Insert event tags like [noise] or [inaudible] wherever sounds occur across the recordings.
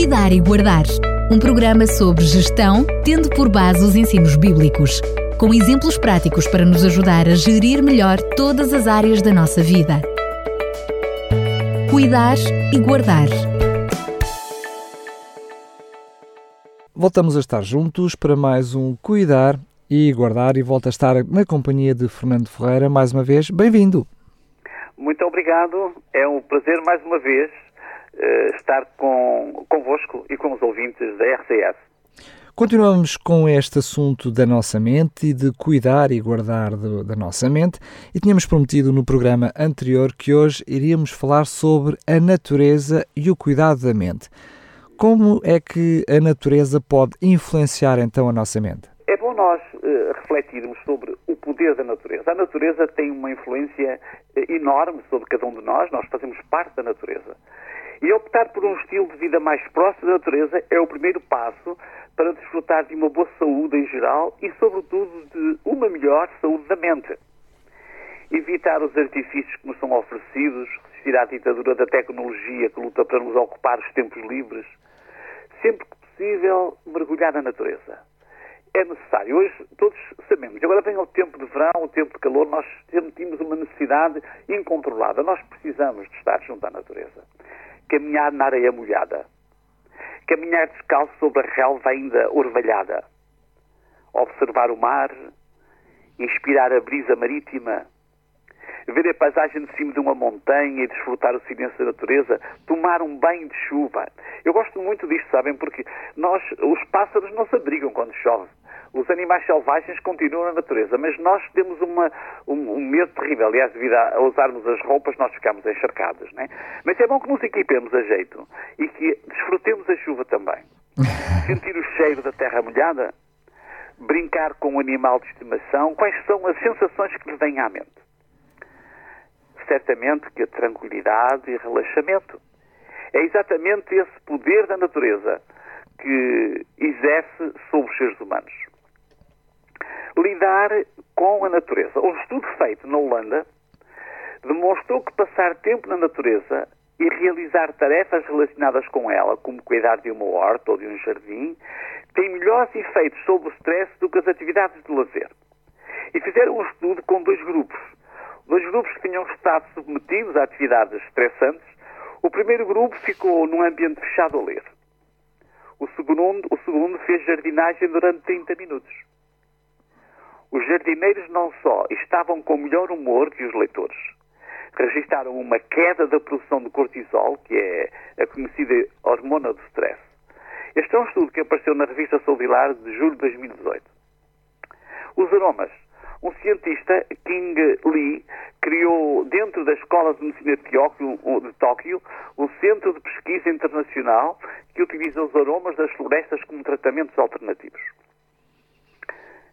Cuidar e Guardar, um programa sobre gestão, tendo por base os ensinos bíblicos, com exemplos práticos para nos ajudar a gerir melhor todas as áreas da nossa vida. Cuidar e Guardar. Voltamos a estar juntos para mais um Cuidar e Guardar e volta a estar na companhia de Fernando Ferreira mais uma vez. Bem-vindo! Muito obrigado. É um prazer mais uma vez estar com, convosco e com os ouvintes da RCS. Continuamos com este assunto da nossa mente e de cuidar e guardar da nossa mente e tínhamos prometido no programa anterior que hoje iríamos falar sobre a natureza e o cuidado da mente. Como é que a natureza pode influenciar então a nossa mente? É bom nós uh, refletirmos sobre o poder da natureza. A natureza tem uma influência uh, enorme sobre cada um de nós, nós fazemos parte da natureza. E optar por um estilo de vida mais próximo da natureza é o primeiro passo para desfrutar de uma boa saúde em geral e, sobretudo, de uma melhor saúde da mente. Evitar os artifícios que nos são oferecidos, resistir à ditadura da tecnologia que luta para nos ocupar os tempos livres. Sempre que possível, mergulhar na natureza. É necessário. Hoje todos sabemos. Agora vem o tempo de verão, o tempo de calor, nós sentimos uma necessidade incontrolada. Nós precisamos de estar junto à natureza caminhar na areia molhada, caminhar descalço sobre a relva ainda orvalhada, observar o mar, inspirar a brisa marítima, ver a paisagem de cima de uma montanha e desfrutar o silêncio da natureza, tomar um banho de chuva. Eu gosto muito disto, sabem, porque nós, os pássaros não se abrigam quando chove. Os animais selvagens continuam na natureza, mas nós temos uma, um, um, medo terrível. Aliás, devido a, a, usarmos as roupas, nós ficamos encharcados. Né? Mas é bom que nos equipemos a jeito e que desfrutemos a chuva também. [laughs] Sentir o cheiro da terra molhada, brincar com um animal de estimação, quais são as sensações que lhe vêm à mente? Certamente que a tranquilidade e relaxamento. É exatamente esse poder da natureza que exerce sobre os seres humanos lidar com a natureza. Um estudo feito na Holanda demonstrou que passar tempo na natureza e realizar tarefas relacionadas com ela, como cuidar de uma horta ou de um jardim, tem melhores efeitos sobre o stress do que as atividades de lazer. E fizeram um estudo com dois grupos. Dois grupos que tinham estado submetidos a atividades estressantes. O primeiro grupo ficou num ambiente fechado a ler. O segundo, o segundo fez jardinagem durante 30 minutos. Os jardineiros não só estavam com melhor humor que os leitores, registaram uma queda da produção de cortisol, que é a conhecida hormona do stress. Este é um estudo que apareceu na revista Solilar de julho de 2018. Os aromas. Um cientista, King Lee, criou dentro da Escola de Medicina de Tóquio, de Tóquio um centro de pesquisa internacional que utiliza os aromas das florestas como tratamentos alternativos.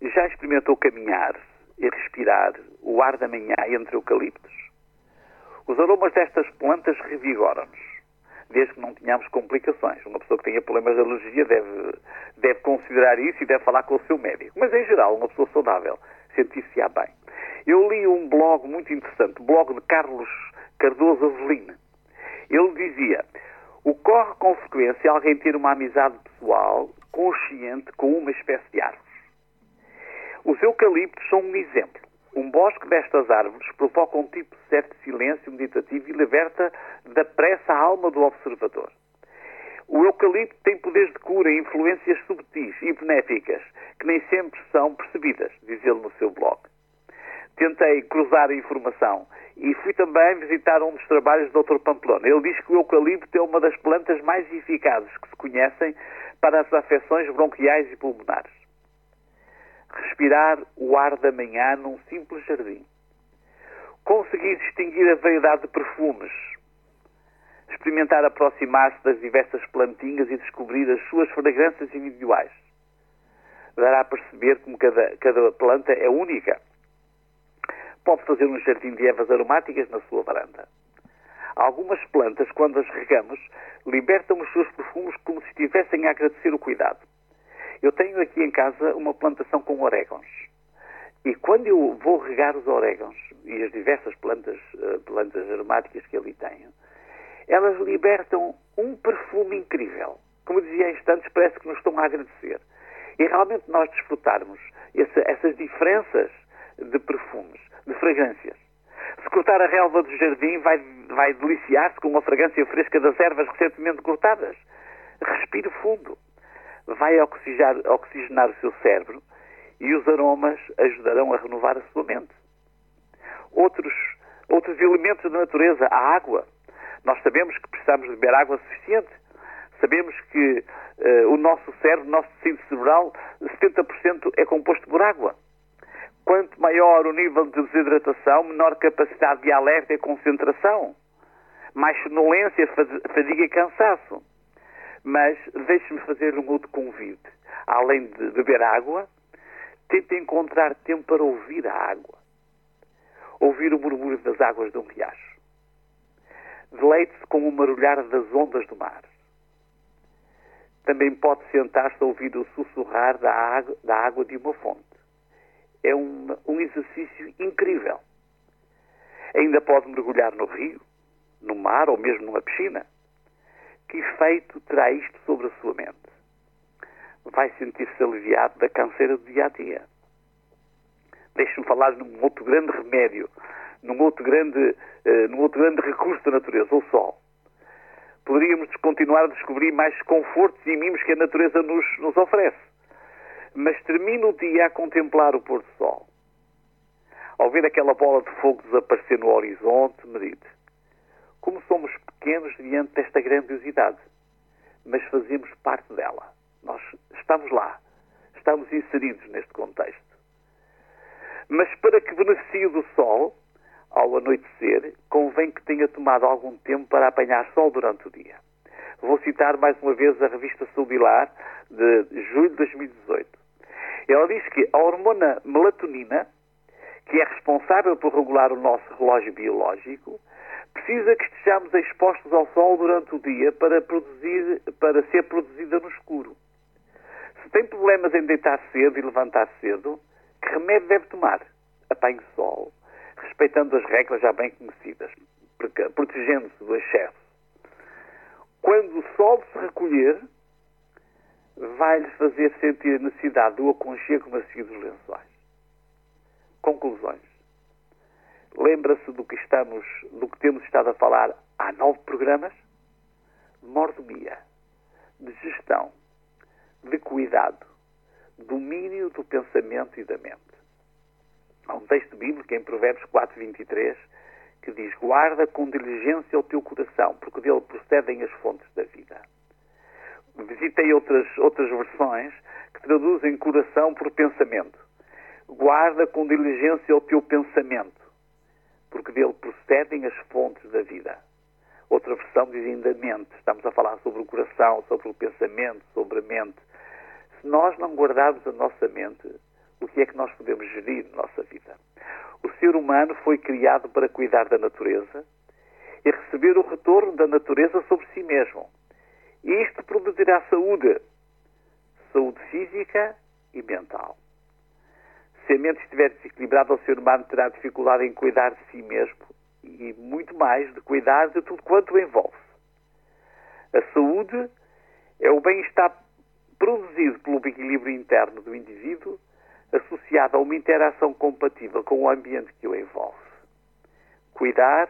Já experimentou caminhar e respirar o ar da manhã entre eucaliptos? Os aromas destas plantas revigoram-nos, desde que não tenhamos complicações. Uma pessoa que tenha problemas de alergia deve, deve considerar isso e deve falar com o seu médico. Mas, em geral, uma pessoa saudável sentir-se-á bem. Eu li um blog muito interessante, o blog de Carlos Cardoso Avelino. Ele dizia: ocorre com frequência alguém ter uma amizade pessoal consciente com uma espécie de árvore. Os eucaliptos são um exemplo. Um bosque destas árvores provoca um tipo de certo silêncio meditativo e liberta da pressa a alma do observador. O eucalipto tem poderes de cura e influências subtis e benéficas que nem sempre são percebidas, diz ele no seu blog. Tentei cruzar a informação e fui também visitar um dos trabalhos do Dr. Pamplona. Ele diz que o eucalipto é uma das plantas mais eficazes que se conhecem para as afecções bronquiais e pulmonares respirar o ar da manhã num simples jardim. Conseguir distinguir a variedade de perfumes. Experimentar aproximar-se das diversas plantinhas e descobrir as suas fragrâncias individuais. Dará a perceber como cada, cada planta é única. Pode fazer um jardim de ervas aromáticas na sua varanda. Algumas plantas, quando as regamos, libertam os seus perfumes como se estivessem a agradecer o cuidado. Eu tenho aqui em casa uma plantação com orégãos. E quando eu vou regar os orégãos e as diversas plantas, eh, plantas aromáticas que ali tenho, elas libertam um perfume incrível. como dizia há instantes, parece que nos estão a agradecer. E realmente nós desfrutarmos esse, essas diferenças de perfumes, de fragrâncias. Se cortar a relva do jardim, vai, vai deliciar-se com a fragrância fresca das ervas recentemente cortadas. Respire fundo. Vai oxigenar, oxigenar o seu cérebro e os aromas ajudarão a renovar a sua mente. Outros, outros elementos da natureza, a água. Nós sabemos que precisamos de beber água suficiente. Sabemos que uh, o nosso cérebro, o nosso tecido cerebral, 70% é composto por água. Quanto maior o nível de desidratação, menor capacidade de alerta e concentração, mais sonolência, fadiga e cansaço. Mas deixe-me fazer um outro convite. Além de beber água, tente encontrar tempo para ouvir a água. Ouvir o murmúrio das águas de um riacho. Deleite-se com o marulhar das ondas do mar. Também pode sentar-se a ouvir o sussurrar da água, da água de uma fonte é um, um exercício incrível. Ainda pode mergulhar no rio, no mar ou mesmo numa piscina. Que efeito terá isto sobre a sua mente? Vai sentir-se aliviado da canseira do dia a dia. Deixe-me falar num outro grande remédio, num outro grande, uh, num outro grande recurso da natureza, o sol. Poderíamos continuar a descobrir mais confortos e mimos que a natureza nos, nos oferece mas termino o dia a contemplar o pôr do sol. Ao ver aquela bola de fogo desaparecer no horizonte, medite. Como somos pequenos diante desta grandiosidade, mas fazemos parte dela. Nós estamos lá, estamos inseridos neste contexto. Mas para que beneficie do sol, ao anoitecer, convém que tenha tomado algum tempo para apanhar sol durante o dia. Vou citar mais uma vez a revista Subilar de julho de 2018. Ela diz que a hormona melatonina, que é responsável por regular o nosso relógio biológico, precisa que estejamos expostos ao sol durante o dia para, produzir, para ser produzida no escuro. Se tem problemas em deitar cedo e levantar cedo, que remédio deve tomar? Apanhe sol, respeitando as regras já bem conhecidas, protegendo-se do excesso. Quando o sol se recolher, vai-lhes fazer sentir a necessidade do aconchego macio dos lençóis. Conclusões. Lembra-se do que estamos, do que temos estado a falar há nove programas? Mordomia, de gestão, de cuidado, domínio do pensamento e da mente. Há um texto bíblico em Provérbios 4, 23 que diz: Guarda com diligência o teu coração, porque dele procedem as fontes da vida visitei outras, outras versões que traduzem coração por pensamento. Guarda com diligência o teu pensamento, porque dele procedem as fontes da vida. Outra versão diz ainda mente. Estamos a falar sobre o coração, sobre o pensamento, sobre a mente. Se nós não guardarmos a nossa mente, o que é que nós podemos gerir na nossa vida? O ser humano foi criado para cuidar da natureza e receber o retorno da natureza sobre si mesmo. E isto produzirá saúde, saúde física e mental. Se a mente estiver desequilibrada, o ser humano terá dificuldade em cuidar de si mesmo e muito mais de cuidar de tudo quanto o envolve. A saúde é o bem-estar produzido pelo equilíbrio interno do indivíduo, associado a uma interação compatível com o ambiente que o envolve. Cuidar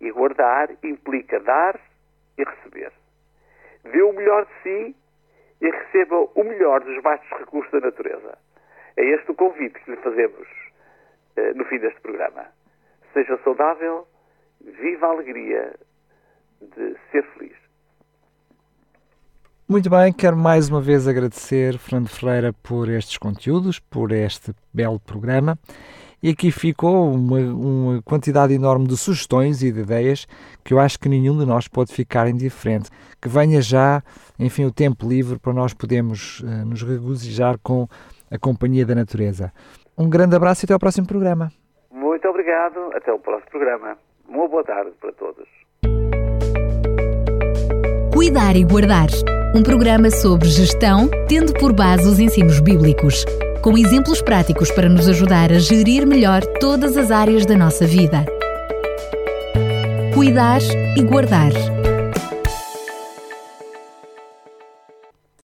e guardar implica dar e receber dê o melhor de si e receba o melhor dos vastos recursos da natureza. É este o convite que lhe fazemos uh, no fim deste programa. Seja saudável, viva a alegria de ser feliz. Muito bem, quero mais uma vez agradecer Fernando Ferreira por estes conteúdos, por este belo programa e aqui ficou uma, uma, quantidade enorme de sugestões e de ideias que eu acho que nenhum de nós pode ficar indiferente. Que venha já, enfim, o tempo livre para nós podermos uh, nos regozijar com a companhia da natureza. Um grande abraço e até ao próximo programa. Muito obrigado, até o próximo programa. Uma boa tarde para todos. Cuidar e Guardar um programa sobre gestão, tendo por base os ensinos bíblicos com exemplos práticos para nos ajudar a gerir melhor todas as áreas da nossa vida. Cuidar e guardar